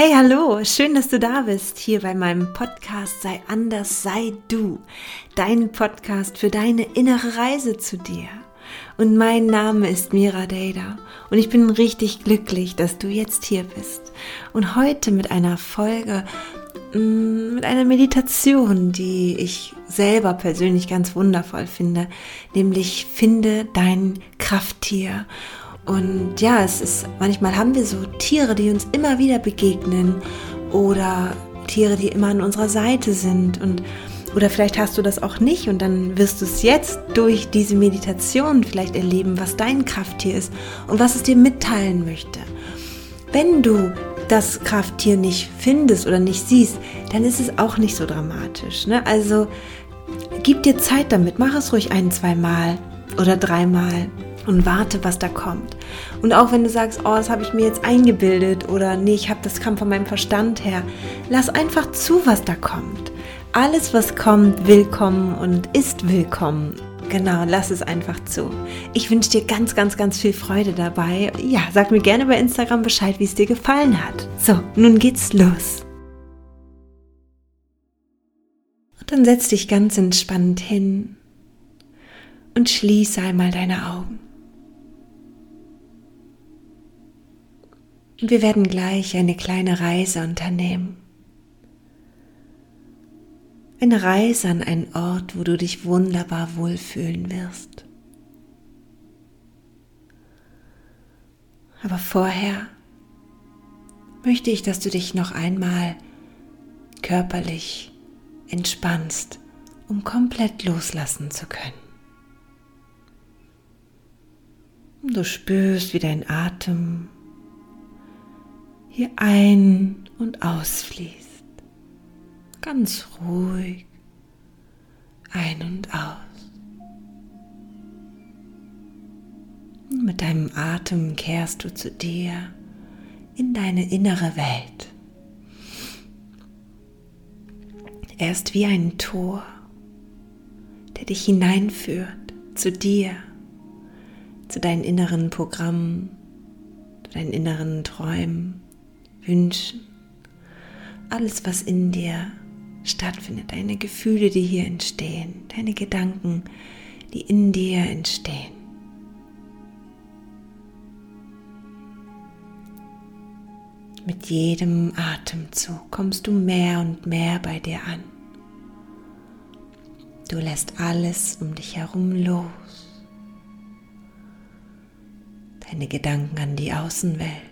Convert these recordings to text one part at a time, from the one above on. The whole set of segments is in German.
Hey, hallo, schön, dass du da bist, hier bei meinem Podcast Sei anders, sei du. Dein Podcast für deine innere Reise zu dir. Und mein Name ist Mira Dada und ich bin richtig glücklich, dass du jetzt hier bist. Und heute mit einer Folge, mm, mit einer Meditation, die ich selber persönlich ganz wundervoll finde, nämlich finde dein Krafttier. Und ja, es ist, manchmal haben wir so Tiere, die uns immer wieder begegnen oder Tiere, die immer an unserer Seite sind und oder vielleicht hast du das auch nicht und dann wirst du es jetzt durch diese Meditation vielleicht erleben, was dein Krafttier ist und was es dir mitteilen möchte. Wenn du das Krafttier nicht findest oder nicht siehst, dann ist es auch nicht so dramatisch. Ne? Also gib dir Zeit damit, mach es ruhig ein, zwei Mal oder dreimal und warte, was da kommt. Und auch wenn du sagst, oh, das habe ich mir jetzt eingebildet oder nee, ich habe das kam von meinem Verstand her, lass einfach zu, was da kommt. Alles, was kommt, willkommen und ist willkommen. Genau, lass es einfach zu. Ich wünsche dir ganz, ganz, ganz viel Freude dabei. Ja, sag mir gerne bei Instagram Bescheid, wie es dir gefallen hat. So, nun geht's los. Und dann setz dich ganz entspannt hin und schließe einmal deine Augen. Und wir werden gleich eine kleine Reise unternehmen. Eine Reise an einen Ort, wo du dich wunderbar wohlfühlen wirst. Aber vorher möchte ich, dass du dich noch einmal körperlich entspannst, um komplett loslassen zu können. Du spürst, wie dein Atem hier ein- und ausfließt. Ganz ruhig ein und aus. Mit deinem Atem kehrst du zu dir in deine innere Welt. Er ist wie ein Tor, der dich hineinführt zu dir, zu deinen inneren Programmen, zu deinen inneren Träumen, Wünschen, alles, was in dir stattfindet, deine Gefühle, die hier entstehen, deine Gedanken, die in dir entstehen. Mit jedem Atemzug kommst du mehr und mehr bei dir an. Du lässt alles um dich herum los. Deine Gedanken an die Außenwelt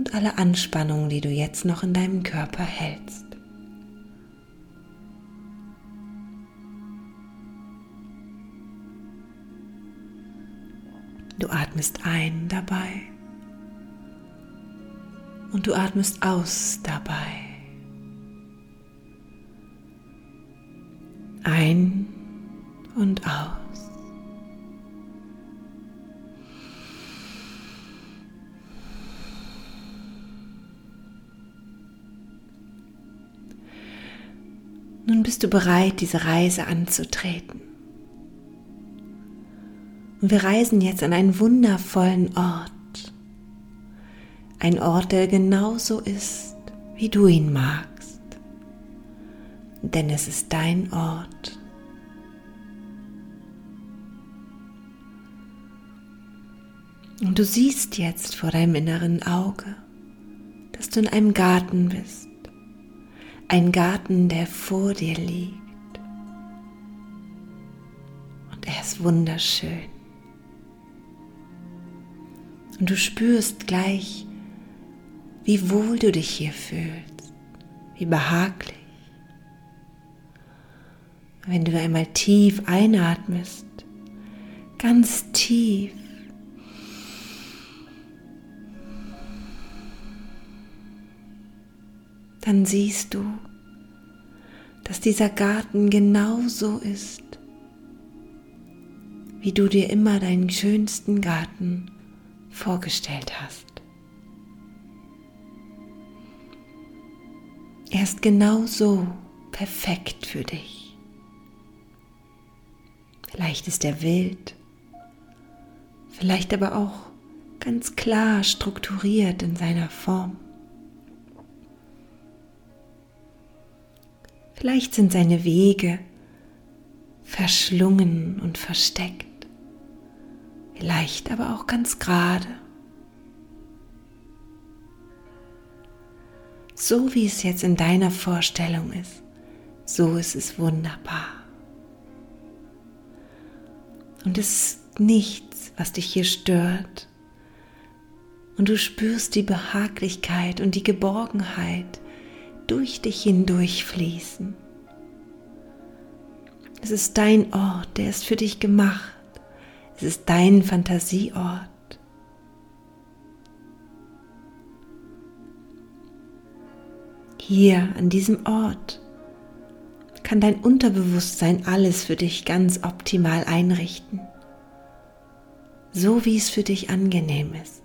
und alle Anspannung, die du jetzt noch in deinem Körper hältst. Du atmest ein dabei und du atmest aus dabei. Ein und aus. Nun bist du bereit, diese Reise anzutreten. Und wir reisen jetzt an einen wundervollen Ort. Ein Ort, der genauso ist, wie du ihn magst. Denn es ist dein Ort. Und du siehst jetzt vor deinem inneren Auge, dass du in einem Garten bist ein Garten, der vor dir liegt. Und er ist wunderschön. Und du spürst gleich, wie wohl du dich hier fühlst, wie behaglich. Wenn du einmal tief einatmest, ganz tief, dann siehst du, dass dieser Garten genauso ist, wie du dir immer deinen schönsten Garten vorgestellt hast. Er ist genauso perfekt für dich. Vielleicht ist er wild, vielleicht aber auch ganz klar strukturiert in seiner Form. Vielleicht sind seine Wege verschlungen und versteckt, vielleicht aber auch ganz gerade. So wie es jetzt in deiner Vorstellung ist, so ist es wunderbar. Und es ist nichts, was dich hier stört. Und du spürst die Behaglichkeit und die Geborgenheit durch dich hindurch fließen. Es ist dein Ort, der ist für dich gemacht. Es ist dein Fantasieort. Hier an diesem Ort kann dein Unterbewusstsein alles für dich ganz optimal einrichten. So wie es für dich angenehm ist.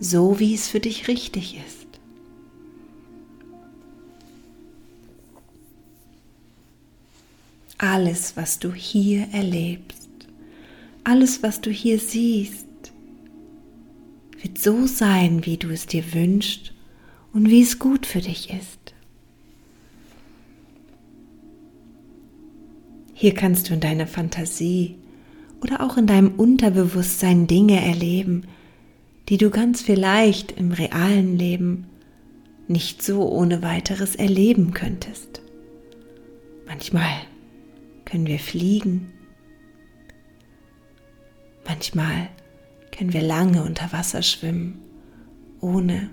So wie es für dich richtig ist. Alles, was du hier erlebst, alles, was du hier siehst, wird so sein, wie du es dir wünschst und wie es gut für dich ist. Hier kannst du in deiner Fantasie oder auch in deinem Unterbewusstsein Dinge erleben, die du ganz vielleicht im realen Leben nicht so ohne weiteres erleben könntest. Manchmal können wir fliegen. Manchmal können wir lange unter Wasser schwimmen, ohne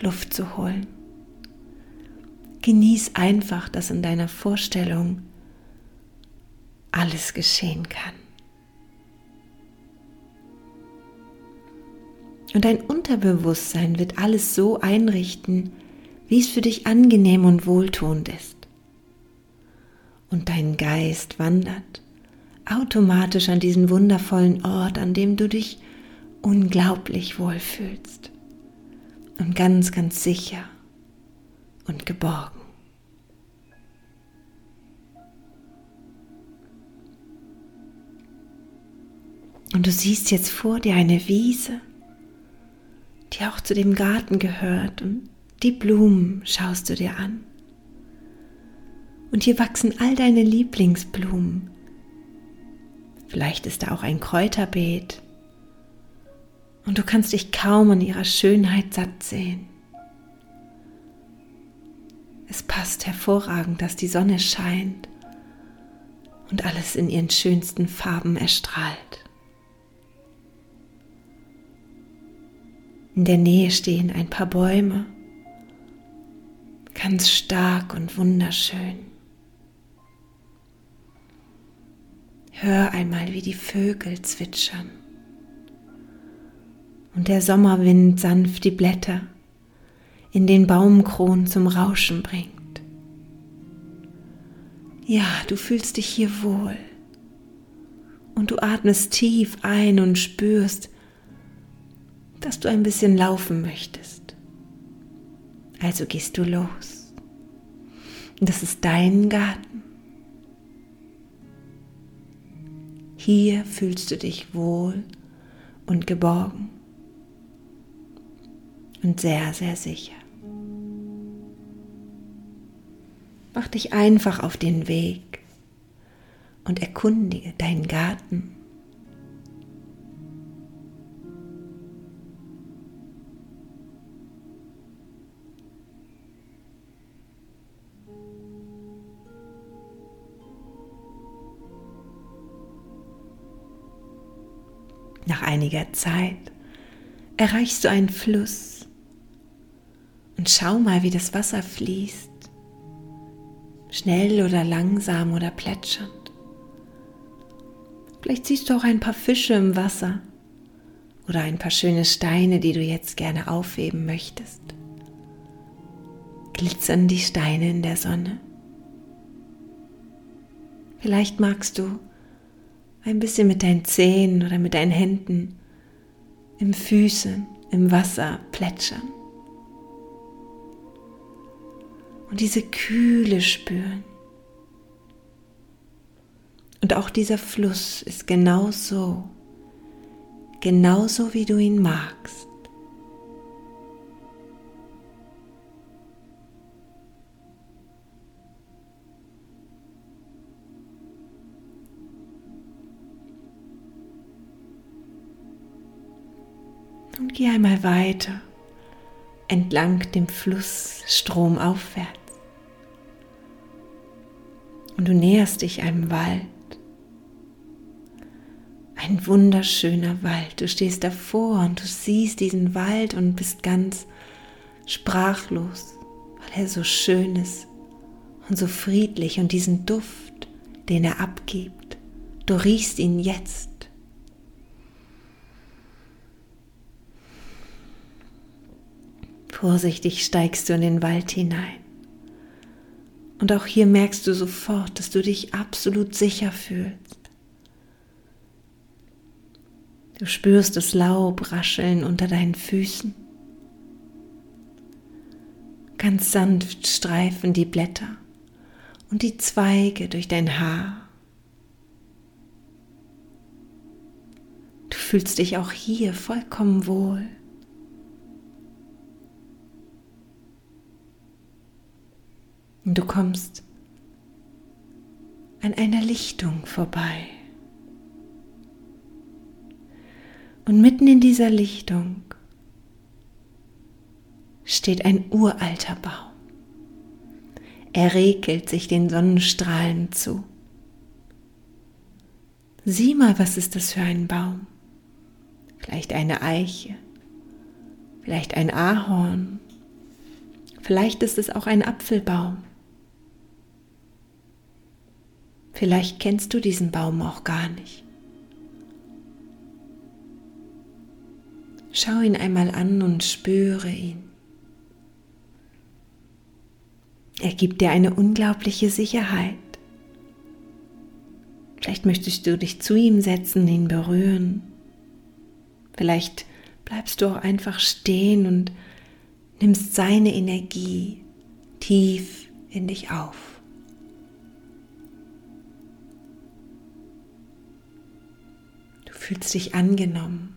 Luft zu holen. Genieß einfach, dass in deiner Vorstellung alles geschehen kann. Und dein Unterbewusstsein wird alles so einrichten, wie es für dich angenehm und wohltuend ist und dein Geist wandert automatisch an diesen wundervollen Ort, an dem du dich unglaublich wohlfühlst und ganz, ganz sicher und geborgen. Und du siehst jetzt vor dir eine Wiese, die auch zu dem Garten gehört und die Blumen schaust du dir an. Und hier wachsen all deine Lieblingsblumen. Vielleicht ist da auch ein Kräuterbeet. Und du kannst dich kaum an ihrer Schönheit satt sehen. Es passt hervorragend, dass die Sonne scheint und alles in ihren schönsten Farben erstrahlt. In der Nähe stehen ein paar Bäume, ganz stark und wunderschön. Hör einmal, wie die Vögel zwitschern und der Sommerwind sanft die Blätter in den Baumkronen zum Rauschen bringt. Ja, du fühlst dich hier wohl und du atmest tief ein und spürst, dass du ein bisschen laufen möchtest. Also gehst du los. Das ist dein Garten. Hier fühlst du dich wohl und geborgen und sehr, sehr sicher. Mach dich einfach auf den Weg und erkundige deinen Garten einiger Zeit erreichst du einen Fluss und schau mal, wie das Wasser fließt. Schnell oder langsam oder plätschernd. Vielleicht siehst du auch ein paar Fische im Wasser oder ein paar schöne Steine, die du jetzt gerne aufheben möchtest. Glitzern die Steine in der Sonne? Vielleicht magst du ein bisschen mit deinen Zehen oder mit deinen Händen im Füßen, im Wasser plätschern. Und diese Kühle spüren. Und auch dieser Fluss ist genauso, genauso wie du ihn magst. Und geh einmal weiter entlang dem Fluss stromaufwärts. Und du näherst dich einem Wald. Ein wunderschöner Wald. Du stehst davor und du siehst diesen Wald und bist ganz sprachlos, weil er so schön ist und so friedlich und diesen Duft, den er abgibt. Du riechst ihn jetzt. Vorsichtig steigst du in den Wald hinein. Und auch hier merkst du sofort, dass du dich absolut sicher fühlst. Du spürst das Laub rascheln unter deinen Füßen. Ganz sanft streifen die Blätter und die Zweige durch dein Haar. Du fühlst dich auch hier vollkommen wohl. Und du kommst an einer Lichtung vorbei. Und mitten in dieser Lichtung steht ein uralter Baum. Er regelt sich den Sonnenstrahlen zu. Sieh mal, was ist das für ein Baum? Vielleicht eine Eiche, vielleicht ein Ahorn, vielleicht ist es auch ein Apfelbaum. Vielleicht kennst du diesen Baum auch gar nicht. Schau ihn einmal an und spüre ihn. Er gibt dir eine unglaubliche Sicherheit. Vielleicht möchtest du dich zu ihm setzen, ihn berühren. Vielleicht bleibst du auch einfach stehen und nimmst seine Energie tief in dich auf. Fühlst dich angenommen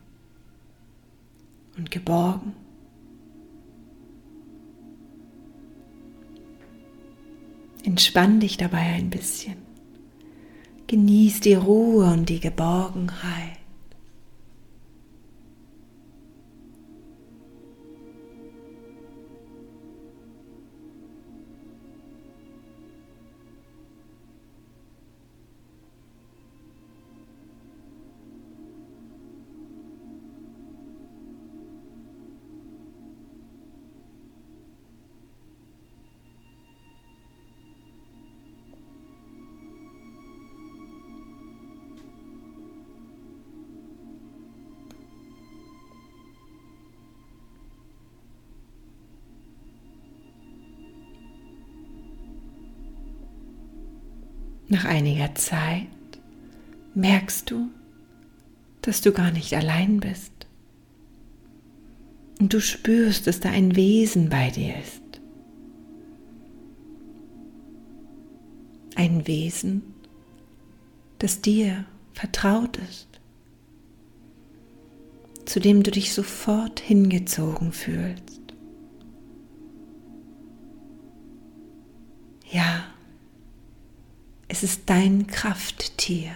und geborgen. Entspann dich dabei ein bisschen. Genieß die Ruhe und die Geborgenheit. Nach einiger Zeit merkst du, dass du gar nicht allein bist. Und du spürst, dass da ein Wesen bei dir ist. Ein Wesen, das dir vertraut ist, zu dem du dich sofort hingezogen fühlst. Es ist dein Krafttier.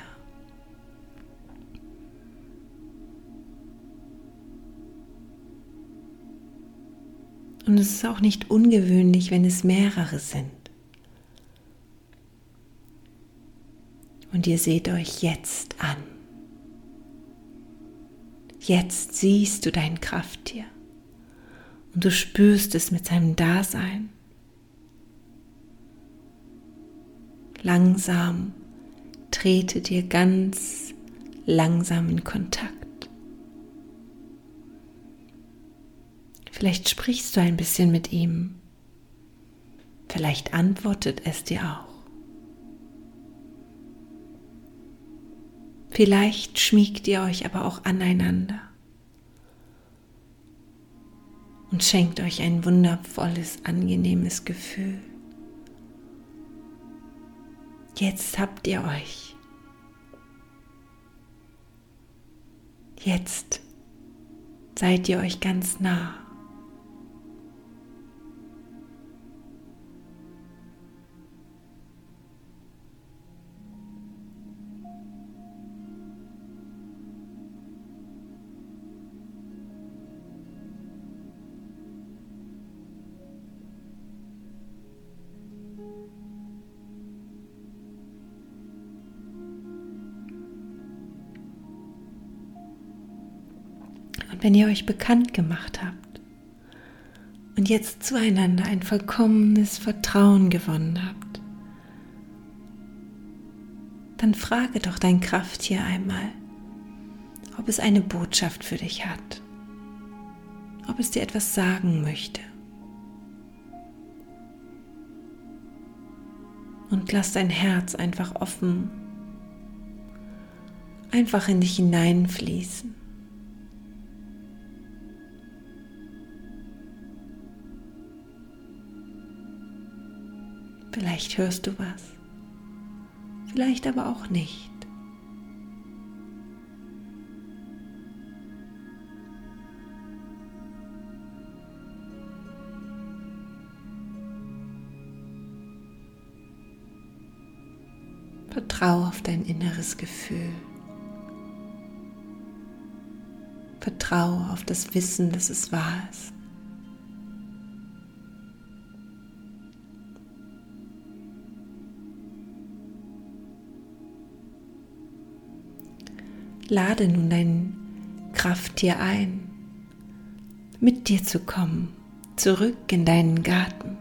Und es ist auch nicht ungewöhnlich, wenn es mehrere sind. Und ihr seht euch jetzt an. Jetzt siehst du dein Krafttier und du spürst es mit seinem Dasein. Langsam trete dir ganz langsam in Kontakt. Vielleicht sprichst du ein bisschen mit ihm. Vielleicht antwortet es dir auch. Vielleicht schmiegt ihr euch aber auch aneinander und schenkt euch ein wundervolles, angenehmes Gefühl. Jetzt habt ihr euch. Jetzt seid ihr euch ganz nah. Wenn ihr euch bekannt gemacht habt und jetzt zueinander ein vollkommenes Vertrauen gewonnen habt, dann frage doch dein Krafttier einmal, ob es eine Botschaft für dich hat, ob es dir etwas sagen möchte. Und lass dein Herz einfach offen, einfach in dich hineinfließen. Vielleicht hörst du was, vielleicht aber auch nicht. Vertrau auf dein inneres Gefühl. Vertrau auf das Wissen, dass es wahr ist. Lade nun dein Krafttier ein, mit dir zu kommen, zurück in deinen Garten.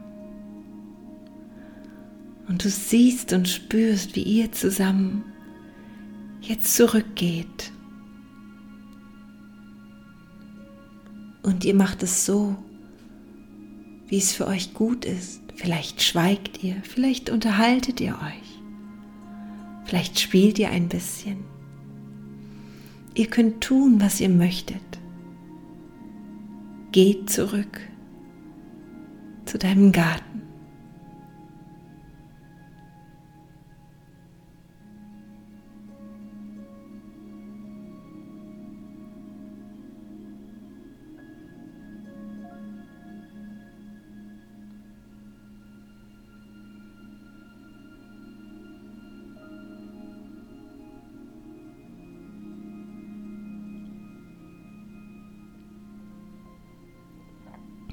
Und du siehst und spürst, wie ihr zusammen jetzt zurückgeht. Und ihr macht es so, wie es für euch gut ist. Vielleicht schweigt ihr, vielleicht unterhaltet ihr euch, vielleicht spielt ihr ein bisschen. Ihr könnt tun, was ihr möchtet. Geht zurück zu deinem Garten.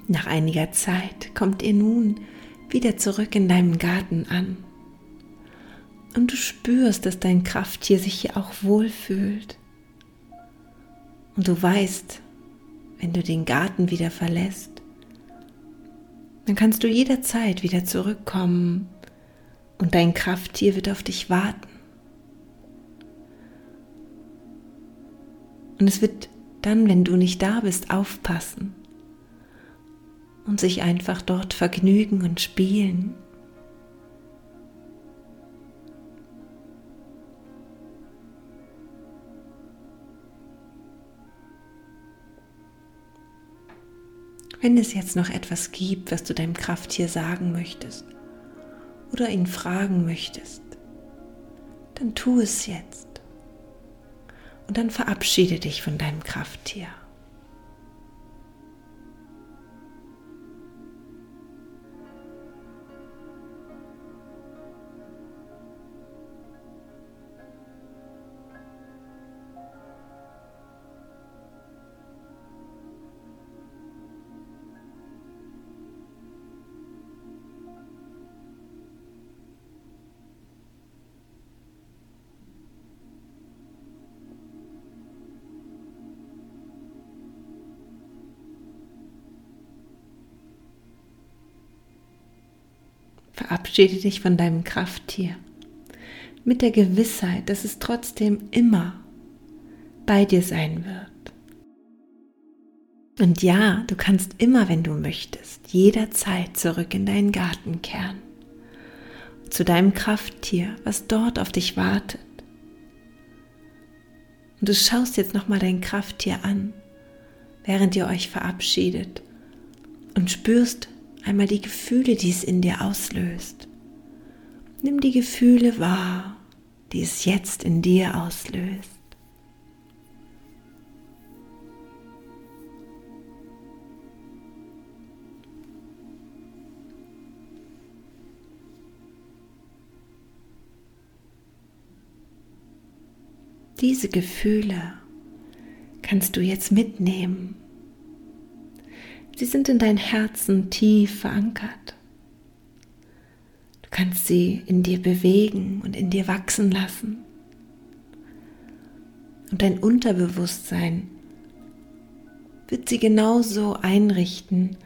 Nach einiger Zeit kommt ihr nun wieder zurück in deinem Garten an. Und du spürst, dass dein Krafttier sich hier auch wohlfühlt. Und du weißt, wenn du den Garten wieder verlässt, dann kannst du jederzeit wieder zurückkommen und dein Krafttier wird auf dich warten. Und es wird dann, wenn du nicht da bist, aufpassen und sich einfach dort vergnügen und spielen. Wenn es jetzt noch etwas gibt, was du deinem Krafttier sagen möchtest oder ihn fragen möchtest, dann tu es jetzt. Und dann verabschiede dich von deinem Krafttier. Verabschiede dich von deinem Krafttier mit der Gewissheit, dass es trotzdem immer bei dir sein wird. Und ja, du kannst immer, wenn du möchtest, jederzeit zurück in deinen Garten kehren, zu deinem Krafttier, was dort auf dich wartet. Und du schaust jetzt nochmal dein Krafttier an, während ihr euch verabschiedet und spürst, einmal die Gefühle, die es in dir auslöst. Nimm die Gefühle wahr, die es jetzt in dir auslöst. Diese Gefühle kannst du jetzt mitnehmen Sie sind in dein Herzen tief verankert. Du kannst sie in dir bewegen und in dir wachsen lassen. Und dein Unterbewusstsein wird sie genauso einrichten,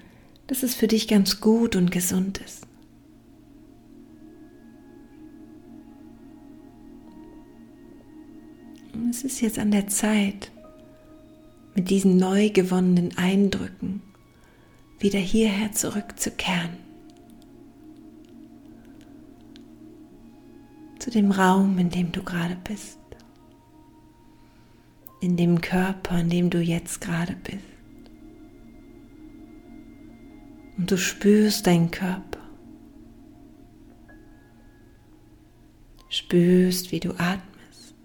dass es für dich ganz gut und gesund ist. Und es ist jetzt an der Zeit, mit diesen neu gewonnenen Eindrücken wieder hierher zurückzukehren. Zu dem Raum, in dem du gerade bist. In dem Körper, in dem du jetzt gerade bist. Und du spürst deinen Körper. Spürst, wie du atmest.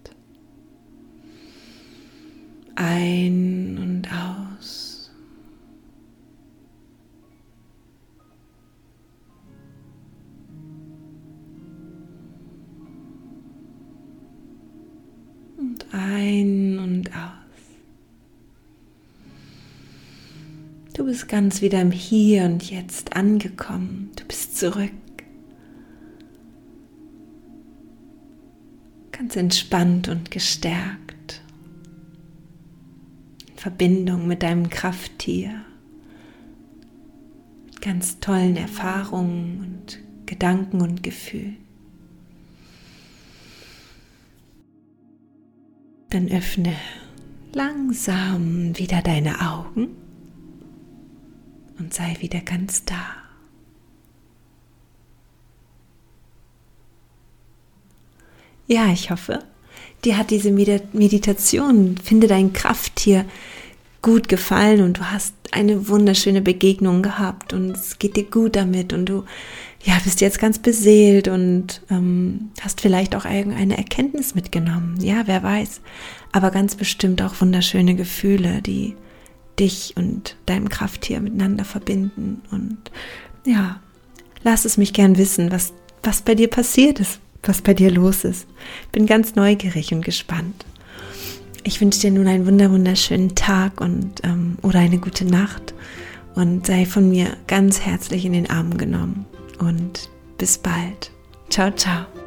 Ein Du bist ganz wieder im Hier und Jetzt angekommen. Du bist zurück. Ganz entspannt und gestärkt. In Verbindung mit deinem Krafttier. Mit ganz tollen Erfahrungen und Gedanken und Gefühlen. Dann öffne langsam wieder deine Augen und sei wieder ganz da. Ja, ich hoffe, dir hat diese Meditation, finde dein Krafttier, gut gefallen und du hast eine wunderschöne Begegnung gehabt und es geht dir gut damit und du ja, bist jetzt ganz beseelt und ähm, hast vielleicht auch irgendeine Erkenntnis mitgenommen. Ja, wer weiß. Aber ganz bestimmt auch wunderschöne Gefühle, die dich und deinem Krafttier miteinander verbinden. Und ja, lass es mich gern wissen, was, was bei dir passiert ist, was bei dir los ist. Bin ganz neugierig und gespannt. Ich wünsche dir nun einen wunder wunderschönen Tag und ähm, oder eine gute Nacht und sei von mir ganz herzlich in den Arm genommen und bis bald. Ciao, ciao.